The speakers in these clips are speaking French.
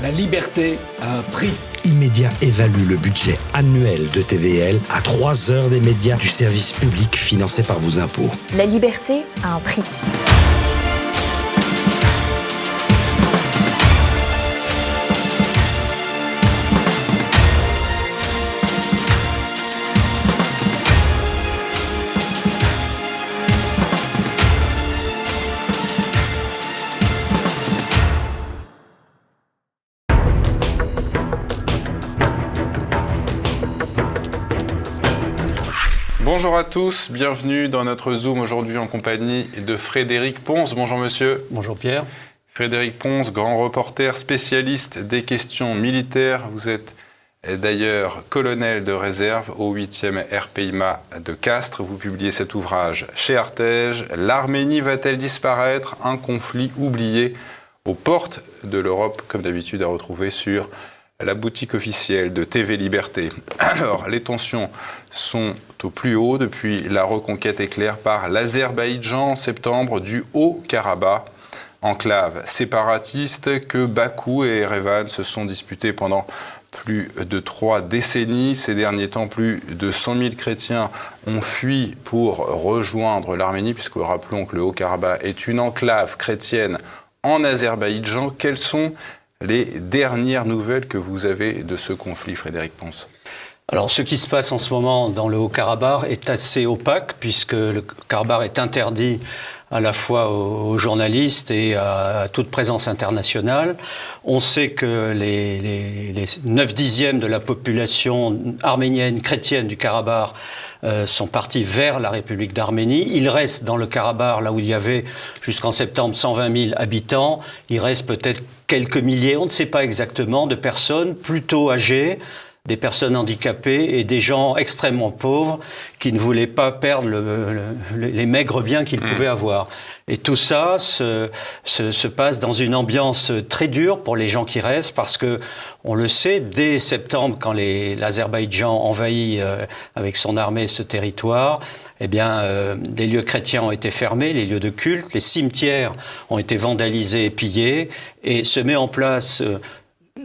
La liberté a un prix. Immédiat évalue le budget annuel de TVL à 3 heures des médias du service public financé par vos impôts. La liberté a un prix. Bonjour à tous, bienvenue dans notre Zoom aujourd'hui en compagnie de Frédéric Ponce. Bonjour monsieur. Bonjour Pierre. Frédéric Ponce, grand reporter spécialiste des questions militaires. Vous êtes d'ailleurs colonel de réserve au 8e RPIMA de Castres. Vous publiez cet ouvrage chez Artege. L'Arménie va-t-elle disparaître? Un conflit oublié aux portes de l'Europe, comme d'habitude à retrouver sur la boutique officielle de TV Liberté. Alors, les tensions sont au plus haut depuis la reconquête éclair par l'Azerbaïdjan en septembre du Haut-Karabakh, enclave séparatiste que Bakou et Erevan se sont disputés pendant plus de trois décennies. Ces derniers temps, plus de 100 000 chrétiens ont fui pour rejoindre l'Arménie, puisque rappelons que le Haut-Karabakh est une enclave chrétienne en Azerbaïdjan. Quelles sont les dernières nouvelles que vous avez de ce conflit, Frédéric Ponce? Alors, ce qui se passe en ce moment dans le Haut-Karabakh est assez opaque, puisque le Karabakh est interdit à la fois aux, journalistes et à, toute présence internationale. On sait que les, les, les 9 dixièmes de la population arménienne chrétienne du Karabakh euh, sont partis vers la République d'Arménie. Il reste dans le Karabakh, là où il y avait jusqu'en septembre 120 000 habitants, il reste peut-être quelques milliers, on ne sait pas exactement, de personnes plutôt âgées, des personnes handicapées et des gens extrêmement pauvres qui ne voulaient pas perdre les maigres biens qu'ils mmh. pouvaient avoir. Et tout ça se, se, se, passe dans une ambiance très dure pour les gens qui restent, parce que on le sait, dès septembre, quand l'Azerbaïdjan envahit euh, avec son armée ce territoire, eh bien, euh, des lieux chrétiens ont été fermés, les lieux de culte, les cimetières ont été vandalisés et pillés, et se met en place euh,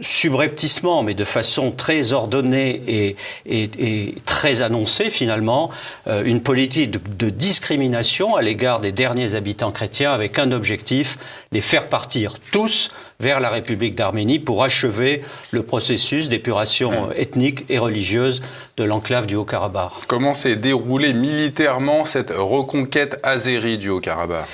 subrepticement, mais de façon très ordonnée et, et, très annoncée finalement, euh, une politique de, discrimination à l'égard des derniers habitants chrétiens avec un objectif, les faire partir tous vers la République d'Arménie pour achever le processus d'épuration ethnique et religieuse de l'enclave du Haut-Karabakh. Comment s'est déroulée militairement cette reconquête azérie du Haut-Karabakh?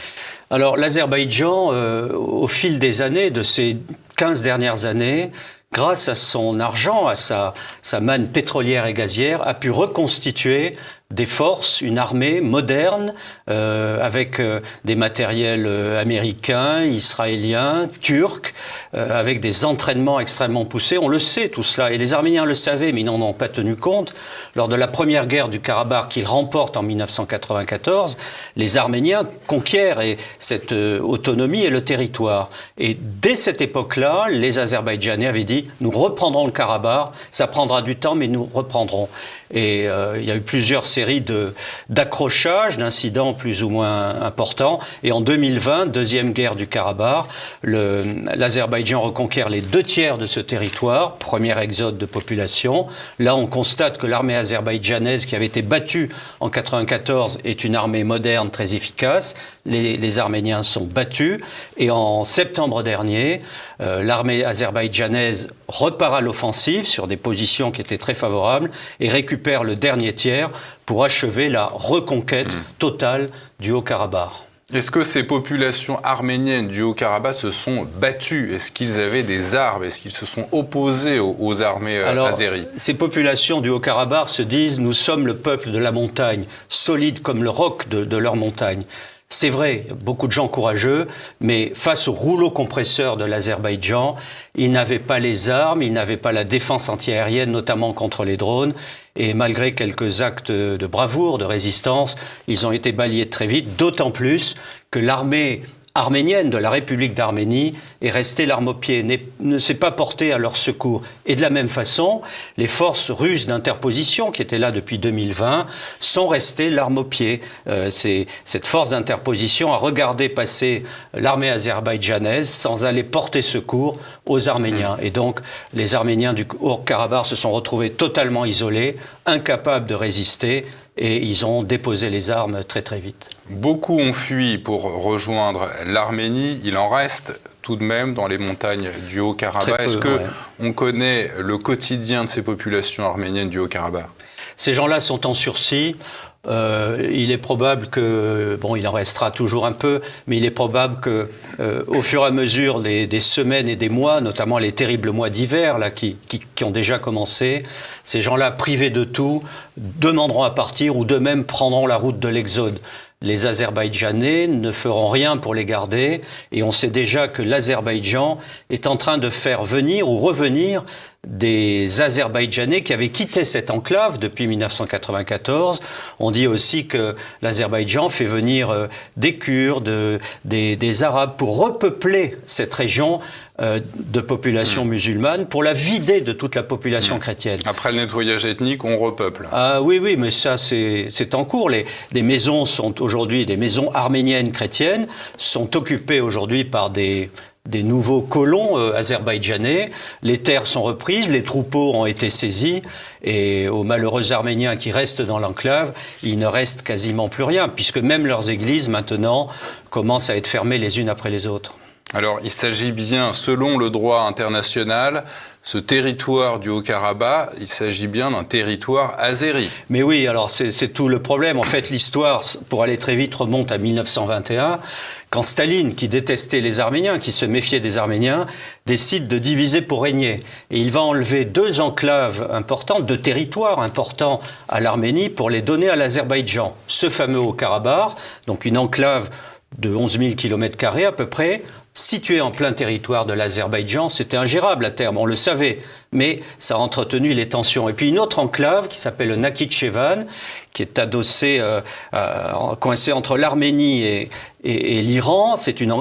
Alors l'Azerbaïdjan, euh, au fil des années, de ces 15 dernières années, grâce à son argent, à sa, sa manne pétrolière et gazière, a pu reconstituer des forces, une armée moderne, euh, avec euh, des matériels euh, américains, israéliens, turcs, euh, avec des entraînements extrêmement poussés. On le sait tout cela, et les Arméniens le savaient, mais ils n'en ont pas tenu compte. Lors de la première guerre du Karabakh qu'ils remportent en 1994, les Arméniens conquièrent et cette autonomie et le territoire. Et dès cette époque-là, les Azerbaïdjanais avaient dit, nous reprendrons le Karabakh, ça prendra du temps, mais nous reprendrons. Et euh, il y a eu plusieurs séries d'accrochages, d'incidents plus ou moins importants. Et en 2020, deuxième guerre du Karabakh, l'Azerbaïdjan reconquiert les deux tiers de ce territoire, premier exode de population. Là, on constate que l'armée azerbaïdjanaise qui avait été battue en 94 est une armée moderne très efficace. Les, les Arméniens sont battus. Et en septembre dernier, euh, l'armée azerbaïdjanaise repart à l'offensive sur des positions qui étaient très favorables et récupère le dernier tiers pour achever la reconquête hmm. totale du Haut-Karabakh. Est-ce que ces populations arméniennes du Haut-Karabakh se sont battues? Est-ce qu'ils avaient des armes? Est-ce qu'ils se sont opposés aux, armées euh, Alors, azéries? Ces populations du Haut-Karabakh se disent nous sommes le peuple de la montagne, solide comme le roc de, de leur montagne. C'est vrai, beaucoup de gens courageux, mais face au rouleau compresseur de l'Azerbaïdjan, ils n'avaient pas les armes, ils n'avaient pas la défense antiaérienne, notamment contre les drones, et malgré quelques actes de bravoure, de résistance, ils ont été balayés très vite, d'autant plus que l'armée arménienne de la République d'Arménie est restée l'arme au pied, ne s'est pas portée à leur secours. Et de la même façon, les forces russes d'interposition qui étaient là depuis 2020 sont restées l'arme au pied. Euh, cette force d'interposition a regardé passer l'armée azerbaïdjanaise sans aller porter secours aux Arméniens. Et donc, les Arméniens du Haut-Karabakh se sont retrouvés totalement isolés, incapables de résister et ils ont déposé les armes très très vite. Beaucoup ont fui pour rejoindre l'Arménie. Il en reste tout de même dans les montagnes du Haut-Karabakh. Est-ce que on connaît le quotidien de ces populations arméniennes du Haut-Karabakh? Ces gens-là sont en sursis. Euh, il est probable que, bon, il en restera toujours un peu, mais il est probable que, euh, au fur et à mesure des, semaines et des mois, notamment les terribles mois d'hiver là qui, qui, ont déjà commencé, ces gens-là, privés de tout, demanderont à partir ou d'eux-mêmes prendront la route de l'exode. Les Azerbaïdjanais ne feront rien pour les garder et on sait déjà que l'Azerbaïdjan est en train de faire venir ou revenir des Azerbaïdjanais qui avaient quitté cette enclave depuis 1994. On dit aussi que l'Azerbaïdjan fait venir euh, des Kurdes, des, Arabes pour repeupler cette région euh, de population hmm. musulmane pour la vider de toute la population hmm. chrétienne. Après le nettoyage ethnique, on repeuple. Ah oui, oui, mais ça c'est en cours. Les, les maisons sont aujourd'hui, des maisons arméniennes chrétiennes, sont occupées aujourd'hui par des des nouveaux colons euh, azerbaïdjanais. Les terres sont reprises, les troupeaux ont été saisis, et aux malheureux Arméniens qui restent dans l'enclave, il ne reste quasiment plus rien, puisque même leurs églises maintenant commencent à être fermées les unes après les autres. Alors, il s'agit bien, selon le droit international, ce territoire du Haut-Karabakh, il s'agit bien d'un territoire azéri. Mais oui, alors c'est tout le problème. En fait, l'histoire, pour aller très vite, remonte à 1921 quand Staline, qui détestait les Arméniens, qui se méfiait des Arméniens, décide de diviser pour régner. Et il va enlever deux enclaves importantes, deux territoires importants à l'Arménie pour les donner à l'Azerbaïdjan. Ce fameux Haut-Karabakh, donc une enclave de 11 000 km à peu près, situé en plein territoire de l'Azerbaïdjan, c'était ingérable à terme, on le savait, mais ça a entretenu les tensions. Et puis une autre enclave qui s'appelle le Nakhichevan, qui est adossée, euh, euh, coincée entre l'Arménie et, l'Iran. C'est une,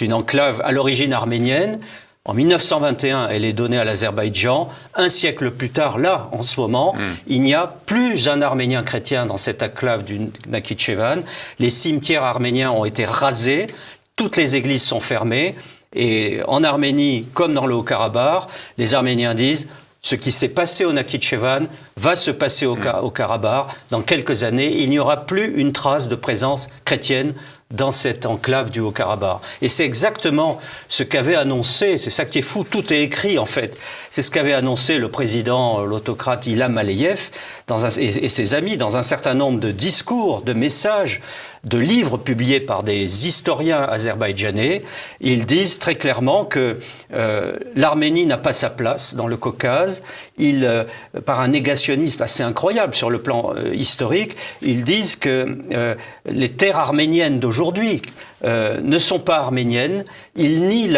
une enclave à l'origine arménienne. En 1921, elle est donnée à l'Azerbaïdjan. Un siècle plus tard, là, en ce moment, hmm. il n'y a plus un Arménien chrétien dans cette enclave du Nakhichevan. Les cimetières arméniens ont été rasés toutes les églises sont fermées. Et en Arménie, comme dans le Haut-Karabakh, les Arméniens disent ce qui s'est passé au Nakhichevan va se passer au, Karabakh. Dans quelques années, il n'y aura plus une trace de présence chrétienne dans cette enclave du Haut-Karabakh. Et c'est exactement ce qu'avait annoncé, c'est ça qui est fou, tout est écrit en fait, c'est ce qu'avait annoncé le président, l'autocrate Ilham Aliyev et, ses amis dans un certain nombre de discours, de messages, de livres publiés par des historiens azerbaïdjanais. Ils disent très clairement que euh, l'Arménie n'a pas sa place dans le Caucase. Ils, euh, par un négationnisme assez incroyable sur le plan euh, historique, ils disent que les terres arméniennes d'aujourd'hui ne sont pas arméniennes. Ils nient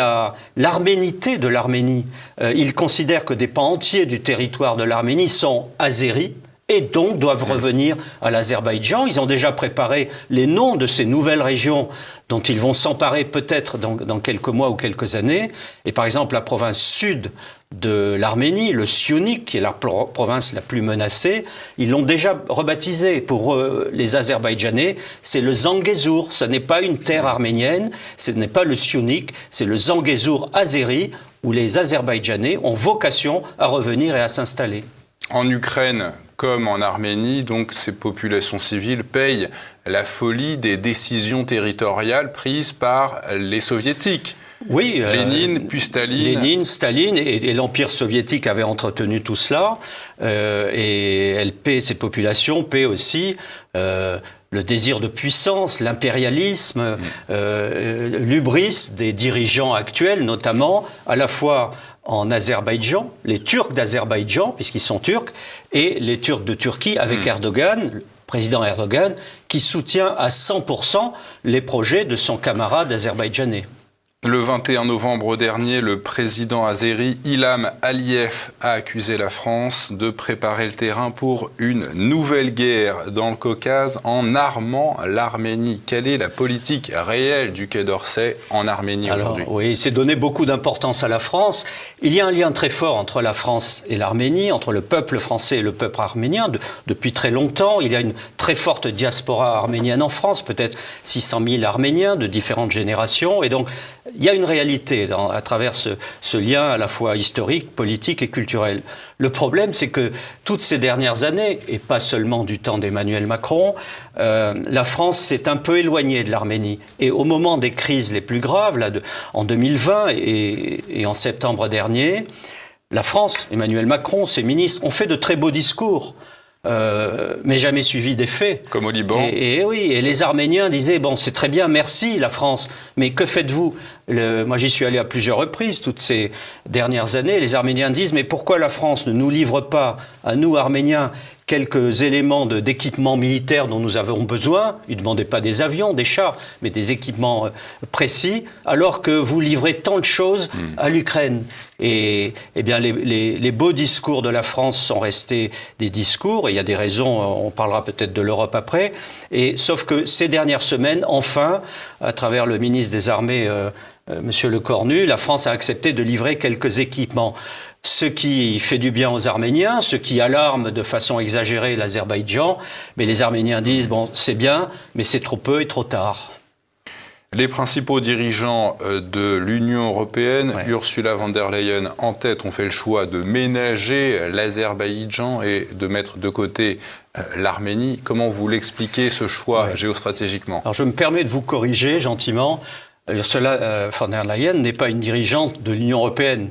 l'arménité de l'Arménie. ils considèrent que des pans entiers du territoire de l'Arménie sont azéris et donc doivent revenir à l'Azerbaïdjan. Ils ont déjà préparé les noms de ces nouvelles régions dont ils vont s'emparer peut-être dans, quelques mois ou quelques années. Et par exemple, la province sud de l'Arménie, le Sionik, qui est la province la plus menacée, ils l'ont déjà rebaptisé pour les Azerbaïdjanais, c'est le Zangezur. Ce n'est pas une terre arménienne, ce n'est pas le Sionik, c'est le Zangezur azéri, où les Azerbaïdjanais ont vocation à revenir et à s'installer. En Ukraine, comme en Arménie, donc ces populations civiles payent la folie des décisions territoriales prises par les soviétiques. Oui, euh, Lénine, puis Staline. Lénine, Staline et, l'Empire soviétique avaient entretenu tout cela. Euh, et elle paie, ces populations paient aussi euh, le désir de puissance, l'impérialisme, mm. l'ubris des dirigeants actuels, notamment à la fois en Azerbaïdjan, les Turcs d'Azerbaïdjan, puisqu'ils sont turcs, et les Turcs de Turquie avec hmm. Erdogan, le président Erdogan, qui soutient à 100% les projets de son camarade azerbaïdjanais. Le 21 novembre dernier, le président azéri Ilham Aliyev a accusé la France de préparer le terrain pour une nouvelle guerre dans le Caucase en armant l'Arménie. Quelle est la politique réelle du Quai d'Orsay en Arménie aujourd'hui? Oui, il s'est donné beaucoup d'importance à la France. Il y a un lien très fort entre la France et l'Arménie, entre le peuple français et le peuple arménien. depuis très longtemps, il y a une très forte diaspora arménienne en France, peut-être 600 000 Arméniens de différentes générations. Et donc, il y a une réalité à travers ce, lien à la fois historique, politique et culturel. Le problème, c'est que toutes ces dernières années, et pas seulement du temps d'Emmanuel Macron, euh, la France s'est un peu éloignée de l'Arménie. Et au moment des crises les plus graves, là, en 2020 et, et en septembre dernier, la France, Emmanuel Macron, ses ministres ont fait de très beaux discours. Euh, mais jamais suivi des faits. Comme au Liban. Et, oui, et les Arméniens disaient bon, c'est très bien, merci la France, mais que faites-vous? Moi, j'y suis allé à plusieurs reprises toutes ces dernières années. Les Arméniens disent mais pourquoi la France ne nous livre pas à nous Arméniens quelques éléments d'équipement militaire dont nous avons besoin. Ils ne demandaient pas des avions, des chars, mais des équipements euh, précis, alors que vous livrez tant de choses hmm. à l'Ukraine. Et eh bien, les, beaux discours de la France sont restés des discours, et il y a des raisons, euh, on parlera peut-être de l'Europe après, et, sauf que ces dernières semaines, enfin, à travers le ministre des Armées, euh, Monsieur Le Cornu, la France a accepté de livrer quelques équipements ce qui fait du bien aux Arméniens, ce qui alarme de façon exagérée l'Azerbaïdjan. Mais les Arméniens disent, bon, c'est bien, mais c'est trop peu et trop tard. Les principaux dirigeants euh, de l'Union européenne, Ursula von der Leyen en tête, ont fait le choix de ménager l'Azerbaïdjan et de mettre de côté euh, l'Arménie. Comment vous l'expliquez ce choix géostratégiquement? Alors je me permets de vous corriger gentiment. Ursula euh, von der Leyen n'est pas une dirigeante de l'Union européenne.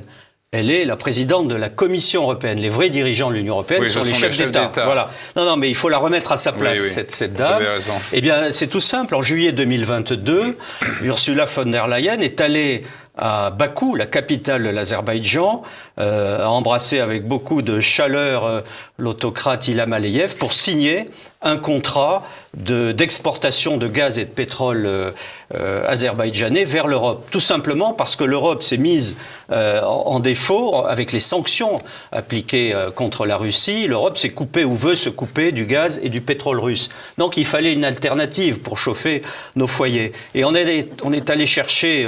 Elle est la présidente de la Commission européenne. Les vrais dirigeants de l'Union européenne sont, les chefs d'État. Voilà. Non, non, mais il faut la remettre à sa place, Cette, cette, dame. Raison. Eh bien, c'est tout simple. En juillet 2022, Ursula von der Leyen est allée à Bakou, la capitale de l'Azerbaïdjan, euh, a embrassé avec beaucoup de chaleur euh, l'autocrate Ilham Aliyev pour signer un contrat d'exportation de, gaz et de pétrole euh, euh, azerbaïdjanais vers l'Europe. Tout simplement parce que l'Europe s'est mise euh, en, défaut avec les sanctions appliquées contre la Russie. L'Europe s'est coupée ou veut se couper du gaz et du pétrole russe. Donc il fallait une alternative pour chauffer nos foyers. Et on est, on est allé chercher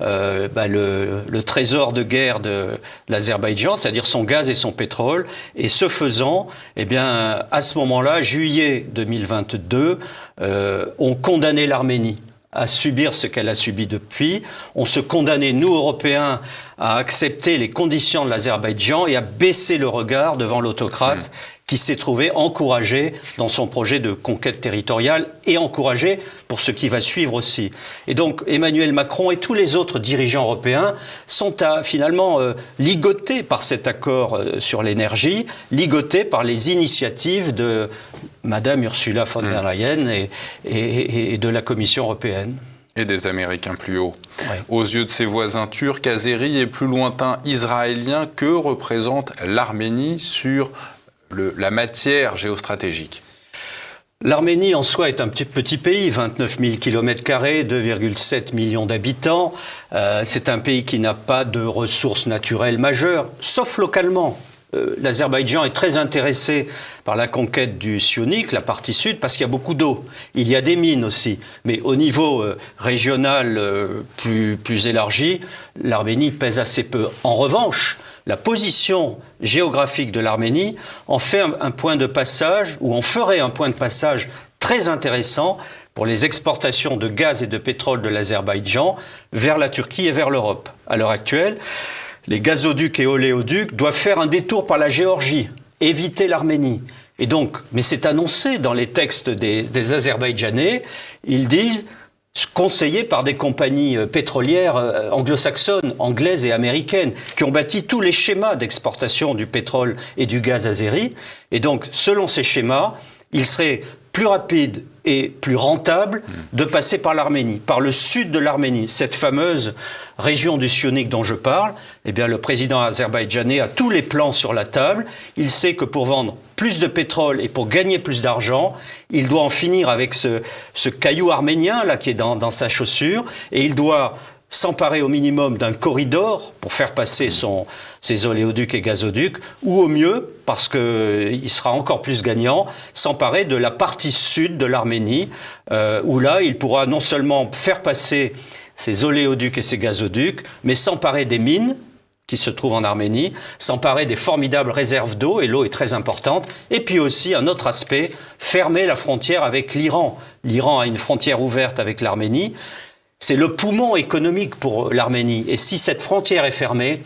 bah, le, le, trésor de guerre de l'Azerbaïdjan, c'est-à-dire son gaz et son pétrole. Et ce faisant, eh bien, à ce moment-là, juillet 2022 euh, ont condamné l'Arménie à subir ce qu'elle a subi depuis. On se condamnait, nous, Européens, à accepter les conditions de l'Azerbaïdjan et à baisser le regard devant l'autocrate mmh. Qui s'est trouvé encouragé dans son projet de conquête territoriale et encouragé pour ce qui va suivre aussi. Et donc Emmanuel Macron et tous les autres dirigeants européens sont à, finalement euh, ligotés par cet accord euh, sur l'énergie, ligotés par les initiatives de Madame Ursula von der mmh. Leyen et, et de la Commission européenne et des Américains plus haut. Aux yeux de ses voisins turcs, Azeri est plus lointain israélien que représente l'Arménie sur la matière géostratégique. L'Arménie en soi est un petit, petit pays, 29 000 km, 2,7 millions d'habitants. Euh, c'est un pays qui n'a pas de ressources naturelles majeures, sauf localement. Euh, L'Azerbaïdjan est très intéressé par la conquête du Sionik, la partie sud, parce qu'il y a beaucoup d'eau. Il y a des mines aussi. Mais au niveau euh, régional plus, plus élargi, l'Arménie pèse assez peu. En revanche, la position géographique de l'Arménie en fait un, point de passage, ou en ferait un point de passage très intéressant pour les exportations de gaz et de pétrole de l'Azerbaïdjan vers la Turquie et vers l'Europe. À l'heure actuelle, les gazoducs et oléoducs doivent faire un détour par la Géorgie, éviter l'Arménie. Et donc, mais c'est annoncé dans les textes des, des Azerbaïdjanais, ils disent conseillés par des compagnies euh, pétrolières euh, anglo-saxonnes, anglaises et américaines, qui ont bâti tous les schémas d'exportation du pétrole et du gaz azéri. Et donc, selon ces schémas, il serait plus rapide et plus rentable de passer par l'Arménie, par le sud de l'Arménie, cette fameuse région du Sionik dont je parle. Eh bien, le président azerbaïdjanais a tous les plans sur la table. Il sait que pour vendre plus de pétrole et pour gagner plus d'argent, il doit en finir avec ce, caillou arménien là qui est dans, dans sa chaussure et il doit s'emparer au minimum d'un corridor pour faire passer son, ses oléoducs et gazoducs, ou au mieux, parce qu'il sera encore plus gagnant, s'emparer de la partie sud de l'Arménie, euh, où là, il pourra non seulement faire passer ses oléoducs et ses gazoducs, mais s'emparer des mines qui se trouvent en Arménie, s'emparer des formidables réserves d'eau, et l'eau est très importante, et puis aussi un autre aspect, fermer la frontière avec l'Iran. L'Iran a une frontière ouverte avec l'Arménie, c'est le poumon économique pour l'Arménie, et si cette frontière est fermée,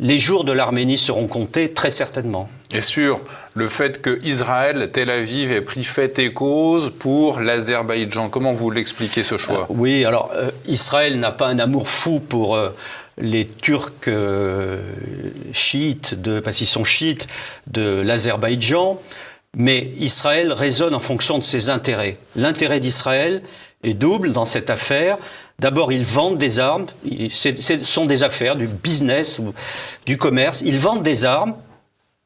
les jours de l'Arménie seront comptés très certainement. Et sur le fait que Israël, Tel Aviv ait pris fait et cause pour l'Azerbaïdjan, comment vous l'expliquez ce choix? Euh, Oui, alors euh, Israël n'a pas un amour fou pour euh, les Turcs chiites, de, parce qu'ils sont chiites, de l'Azerbaïdjan, mais Israël raisonne en fonction de ses intérêts. L'intérêt d'Israël est double dans cette affaire. D'abord, ils vendent des armes, ce sont des affaires, du business, du commerce. Ils vendent des armes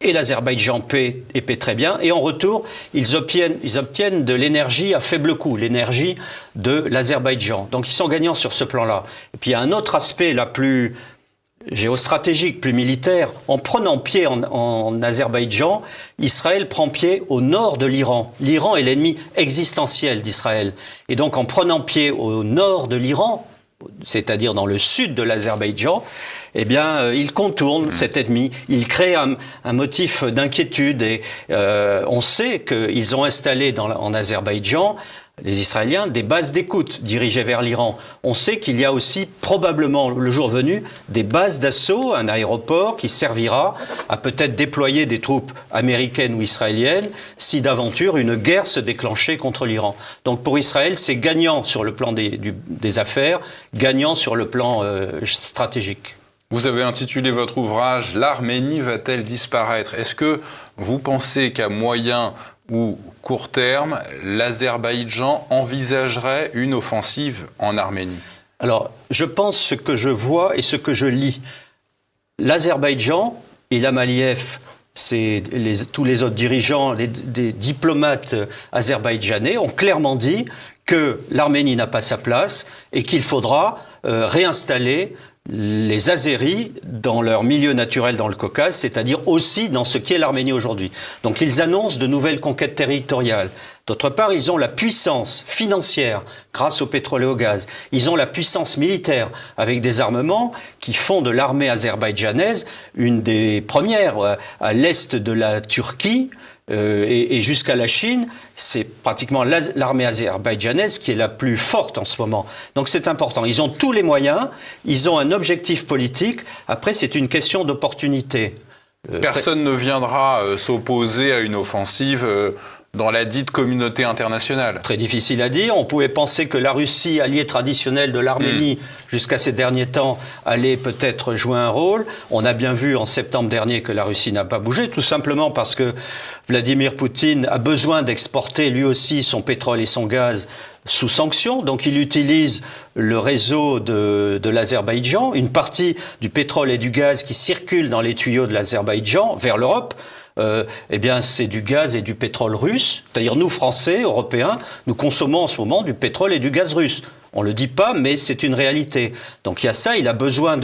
et l'Azerbaïdjan paie et paie très bien. Et en retour, ils obtiennent, ils obtiennent de l'énergie à faible coût, l'énergie de l'Azerbaïdjan. Donc ils sont gagnants sur ce plan-là. Et puis il y a un autre aspect la plus géostratégique, plus militaire. En prenant pied en, Azerbaïdjan, Israël prend pied au nord de l'Iran. L'Iran est l'ennemi existentiel d'Israël. Et donc en prenant pied au nord de l'Iran, c'est-à-dire dans le sud de l'Azerbaïdjan, eh bien, euh, il contourne hmm. cet ennemi. Il crée un, motif d'inquiétude. Et euh, on sait qu'ils ont installé dans, en Azerbaïdjan les Israéliens des bases d'écoute dirigées vers l'Iran. On sait qu'il y a aussi probablement le jour venu des bases d'assaut, un aéroport qui servira à peut-être déployer des troupes américaines ou israéliennes si d'aventure une guerre se déclenchait contre l'Iran. Donc pour Israël, c'est gagnant sur le plan des, affaires, gagnant sur le plan euh, stratégique. Vous avez intitulé votre ouvrage L'Arménie va-t-elle disparaître? Est-ce que vous pensez qu'à moyen ou court terme, l'Azerbaïdjan envisagerait une offensive en Arménie? Alors, je pense ce que je vois et ce que je lis. L'Azerbaïdjan, et Aliyev, c'est tous les autres dirigeants, les, diplomates azerbaïdjanais ont clairement dit que l'Arménie n'a pas sa place et qu'il faudra euh, réinstaller les Azéris dans leur milieu naturel dans le Caucase, c'est-à-dire aussi dans ce qu'est l'Arménie aujourd'hui. Donc ils annoncent de nouvelles conquêtes territoriales. D'autre part, ils ont la puissance financière grâce au pétrole et au gaz. Ils ont la puissance militaire avec des armements qui font de l'armée azerbaïdjanaise une des premières euh, à l'est de la Turquie, euh, et, jusqu'à la Chine, c'est pratiquement l'armée azerbaïdjanaise qui est la plus forte en ce moment. Donc c'est important. Ils ont tous les moyens, ils ont un objectif politique. Après, c'est une question d'opportunité. Euh, Personne ne viendra euh, s'opposer à une offensive dans la dite communauté internationale Très difficile à dire. On pouvait penser que la Russie, alliée traditionnelle de l'Arménie hmm. jusqu'à ces derniers temps, allait peut-être jouer un rôle. On a bien vu en septembre dernier que la Russie n'a pas bougé, tout simplement parce que Vladimir Poutine a besoin d'exporter lui aussi son pétrole et son gaz sous sanction. Donc il utilise le réseau de, de l'Azerbaïdjan, une partie du pétrole et du gaz qui circulent dans les tuyaux de l'Azerbaïdjan vers l'Europe euh, eh bien, c'est du gaz et du pétrole russe. C'est-à-dire, nous, Français, Européens, nous consommons en ce moment du pétrole et du gaz russe. On ne le dit pas, mais c'est une réalité. Donc il y a ça, il a besoin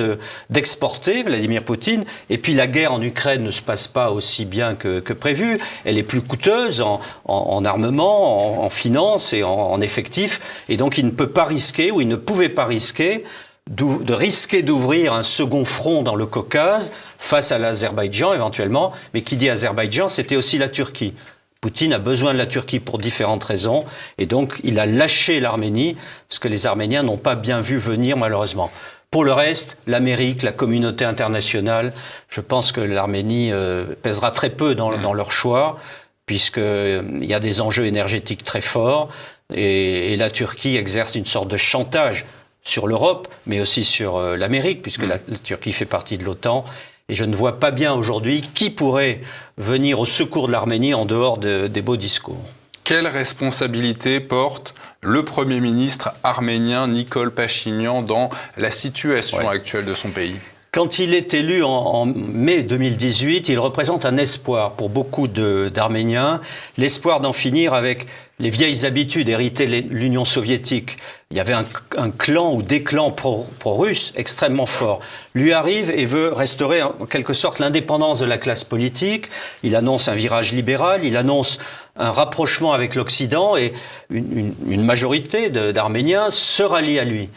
d'exporter, Vladimir Poutine. Et puis la guerre en Ukraine ne se passe pas aussi bien que, prévu. Elle est plus coûteuse en, armement, en, en finances et en, en effectifs. Et donc il ne peut pas risquer, ou il ne pouvait pas risquer, de risquer d'ouvrir un second front dans le Caucase face à l'Azerbaïdjan éventuellement, mais qui dit Azerbaïdjan, c'était aussi la Turquie. Poutine a besoin de la Turquie pour différentes raisons, et donc il a lâché l'Arménie, ce que les Arméniens n'ont pas bien vu venir malheureusement. Pour le reste, l'Amérique, la communauté internationale, je pense que l'Arménie euh, pèsera très peu dans, dans leur choix, puisqu'il euh, y a des enjeux énergétiques très forts, et, et la Turquie exerce une sorte de chantage sur l'Europe, mais aussi sur euh, l'Amérique, puisque la, Turquie fait partie de l'OTAN. Et je ne vois pas bien aujourd'hui qui pourrait venir au secours de l'Arménie en dehors des beaux discours. Quelle responsabilité porte le Premier ministre arménien Nicole Pachinian dans la situation actuelle de son pays? Quand il est élu en, mai 2018, il représente un espoir pour beaucoup d'Arméniens, l'espoir d'en finir avec les vieilles habitudes héritées de l'Union soviétique. Il y avait un, clan ou des clans pro-russes extrêmement forts. Lui arrive et veut restaurer en quelque sorte l'indépendance de la classe politique. Il annonce un virage libéral, il annonce un rapprochement avec l'Occident et une, une majorité d'Arméniens se rallient à lui.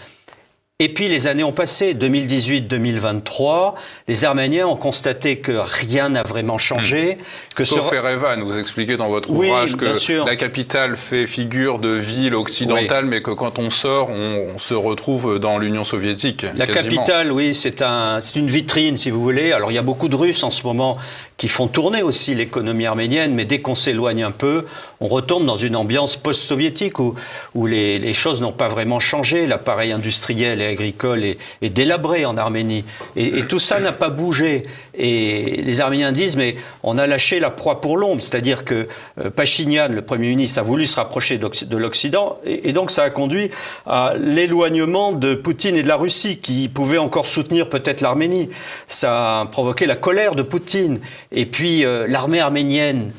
Et puis les années ont passé, 2018-2023, les Arméniens ont constaté que rien n'a vraiment changé. Hmm. Que Sauf ce... Erevan, vous expliquez dans votre ouvrage que la capitale fait figure de ville occidentale, mais que quand on sort, on, se retrouve dans l'Union soviétique. La capitale, oui, c'est un, une vitrine, si vous voulez. Alors il y a beaucoup de Russes en ce moment qui font tourner aussi l'économie arménienne, mais dès qu'on s'éloigne un peu, on retombe dans une ambiance post-soviétique où, où les, les choses n'ont pas vraiment changé. L'appareil industriel et agricole est, est délabré en Arménie. Et, et tout ça n'a pas bougé. Et les Arméniens disent, mais on a lâché la proie pour l'ombre. C'est-à-dire que euh, Pachinian, le Premier ministre, a voulu se rapprocher de l'Occident. Et, et donc ça a conduit à l'éloignement de Poutine et de la Russie, qui pouvaient encore soutenir peut-être l'Arménie. Ça a provoqué la colère de Poutine. Et puis euh, l'armée arménienne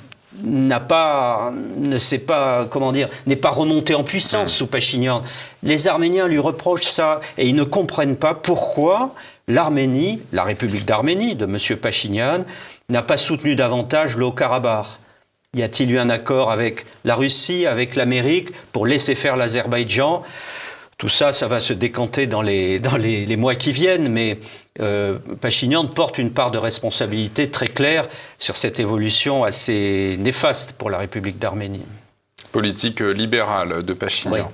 n'a pas, ne sait pas, comment dire, n'est pas remontée en puissance sous Pachinian. Les Arméniens lui reprochent ça et ils ne comprennent pas pourquoi l'Arménie, la République d'Arménie de M. Pachinian, n'a pas soutenu davantage le Haut-Karabakh. Y a-t-il eu un accord avec la Russie, avec l'Amérique pour laisser faire l'Azerbaïdjan? Tout ça, ça va se décanter dans les, dans les, mois qui viennent, mais euh, Pachinian porte une part de responsabilité très claire sur cette évolution assez néfaste pour la République d'Arménie. Politique libérale de Pachinian.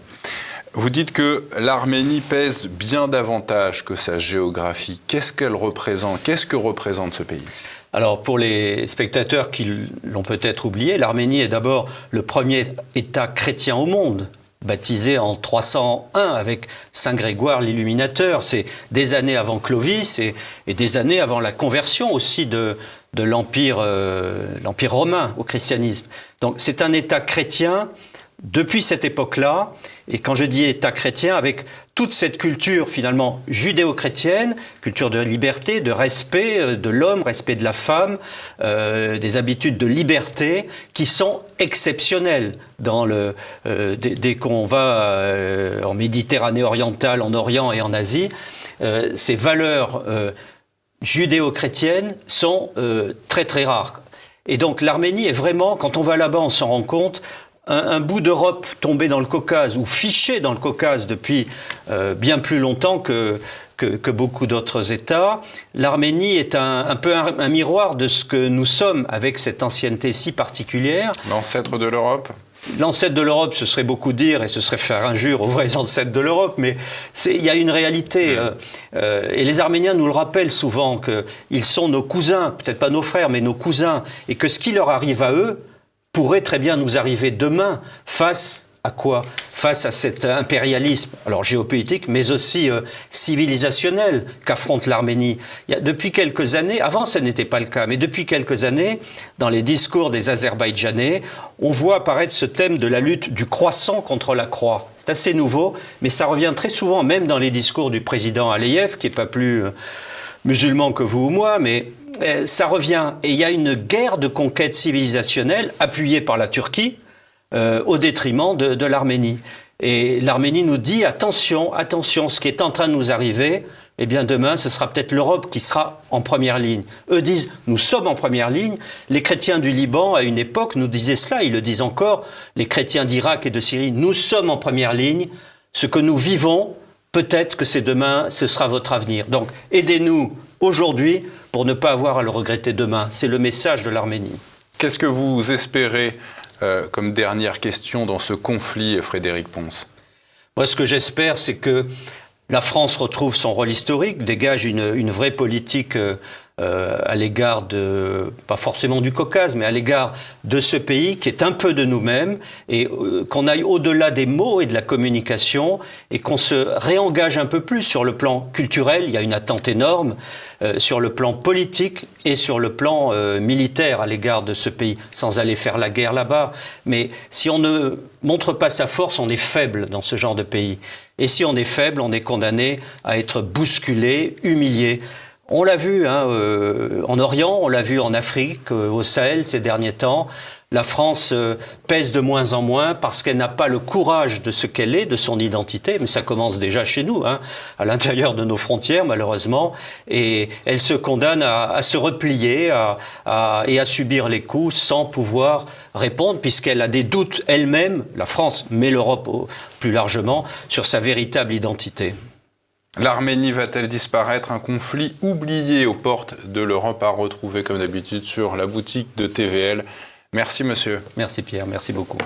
Vous dites que l'Arménie pèse bien davantage que sa géographie. Qu'est-ce qu'elle représente? Qu'est-ce que représente ce pays? Alors pour les spectateurs qui l'ont peut-être oublié, l'Arménie est d'abord le premier État chrétien au monde baptisé en 301 avec Saint Grégoire l'Illuminateur. C'est des années avant Clovis et, des années avant la conversion aussi de, euh, l'Empire romain au christianisme. Donc c'est un État chrétien depuis cette époque-là, et quand je dis État chrétien, avec toute cette culture finalement judéo-chrétienne, culture de liberté, de respect euh, de l'homme, respect de la femme, euh, des habitudes de liberté qui sont exceptionnelles dans le, euh, dès, qu'on va en Méditerranée orientale, en Orient et en Asie. ces valeurs judéo-chrétiennes sont très très rares. Et donc l'Arménie est vraiment, quand on va là-bas, on s'en rend compte, un, bout d'Europe tombé dans le Caucase ou fiché dans le Caucase depuis euh, bien plus longtemps que, que, beaucoup d'autres États. L'Arménie est un, peu un, miroir de ce que nous sommes avec cette ancienneté si particulière. L'ancêtre de l'Europe L'ancêtre de l'Europe, ce serait beaucoup dire, et ce serait faire injure aux vrais ancêtres de l'Europe, mais il y a une réalité. Euh, euh, et les Arméniens nous le rappellent souvent, qu'ils sont nos cousins, peut-être pas nos frères, mais nos cousins, et que ce qui leur arrive à eux, pourrait très bien nous arriver demain face à quoi? Face à cet impérialisme, alors géopolitique, mais aussi euh, civilisationnel qu'affronte l'Arménie. Depuis quelques années, avant ça n'était pas le cas, mais depuis quelques années, dans les discours des Azerbaïdjanais, on voit apparaître ce thème de la lutte du croissant contre la croix. C'est assez nouveau, mais ça revient très souvent, même dans les discours du président Aliyev, qui est pas plus euh, musulman que vous ou moi, mais ça revient. Et il y a une guerre de conquête civilisationnelle appuyée par la Turquie euh, au détriment de, l'Arménie. Et l'Arménie nous dit attention, attention, ce qui est en train de nous arriver, eh bien demain, ce sera peut-être l'Europe qui sera en première ligne. Eux disent, nous sommes en première ligne. Les chrétiens du Liban, à une époque, nous disaient cela, ils le disent encore. Les chrétiens d'Irak et de Syrie, nous sommes en première ligne. Ce que nous vivons, peut-être que c'est demain, ce sera votre avenir. Donc, aidez-nous aujourd'hui pour ne pas avoir à le regretter demain. C'est le message de l'Arménie. Qu'est-ce que vous espérez euh, comme dernière question dans ce conflit, Frédéric Ponce? Moi, ce que j'espère, c'est que la France retrouve son rôle historique, dégage une, vraie politique euh, euh, à l'égard de, pas forcément du Caucase, mais à l'égard de ce pays qui est un peu de nous-mêmes et euh, qu'on aille au-delà des mots et de la communication et qu'on se réengage un peu plus sur le plan culturel. Il y a une attente énorme euh, sur le plan politique et sur le plan militaire à l'égard de ce pays, sans aller faire la guerre là-bas. Mais si on ne montre pas sa force, on est faible dans ce genre de pays. Et si on est faible, on est condamné à être bousculé, humilié On l'a vu hein, euh, en Orient, on l'a vu en Afrique, euh, au Sahel ces derniers temps. La France euh, pèse de moins en moins parce qu'elle n'a pas le courage de ce qu'elle est, de son identité, mais ça commence déjà chez nous, hein, à l'intérieur de nos frontières malheureusement, et elle se condamne à, se replier à, à, et à subir les coups sans pouvoir répondre, puisqu'elle a des doutes elle-même, la France, mais l'Europe plus largement, sur sa véritable identité. L'Arménie va-t-elle disparaître Un conflit oublié aux portes de l'Europe à retrouver comme d'habitude sur la boutique de TVL. Merci monsieur. Merci Pierre, merci beaucoup.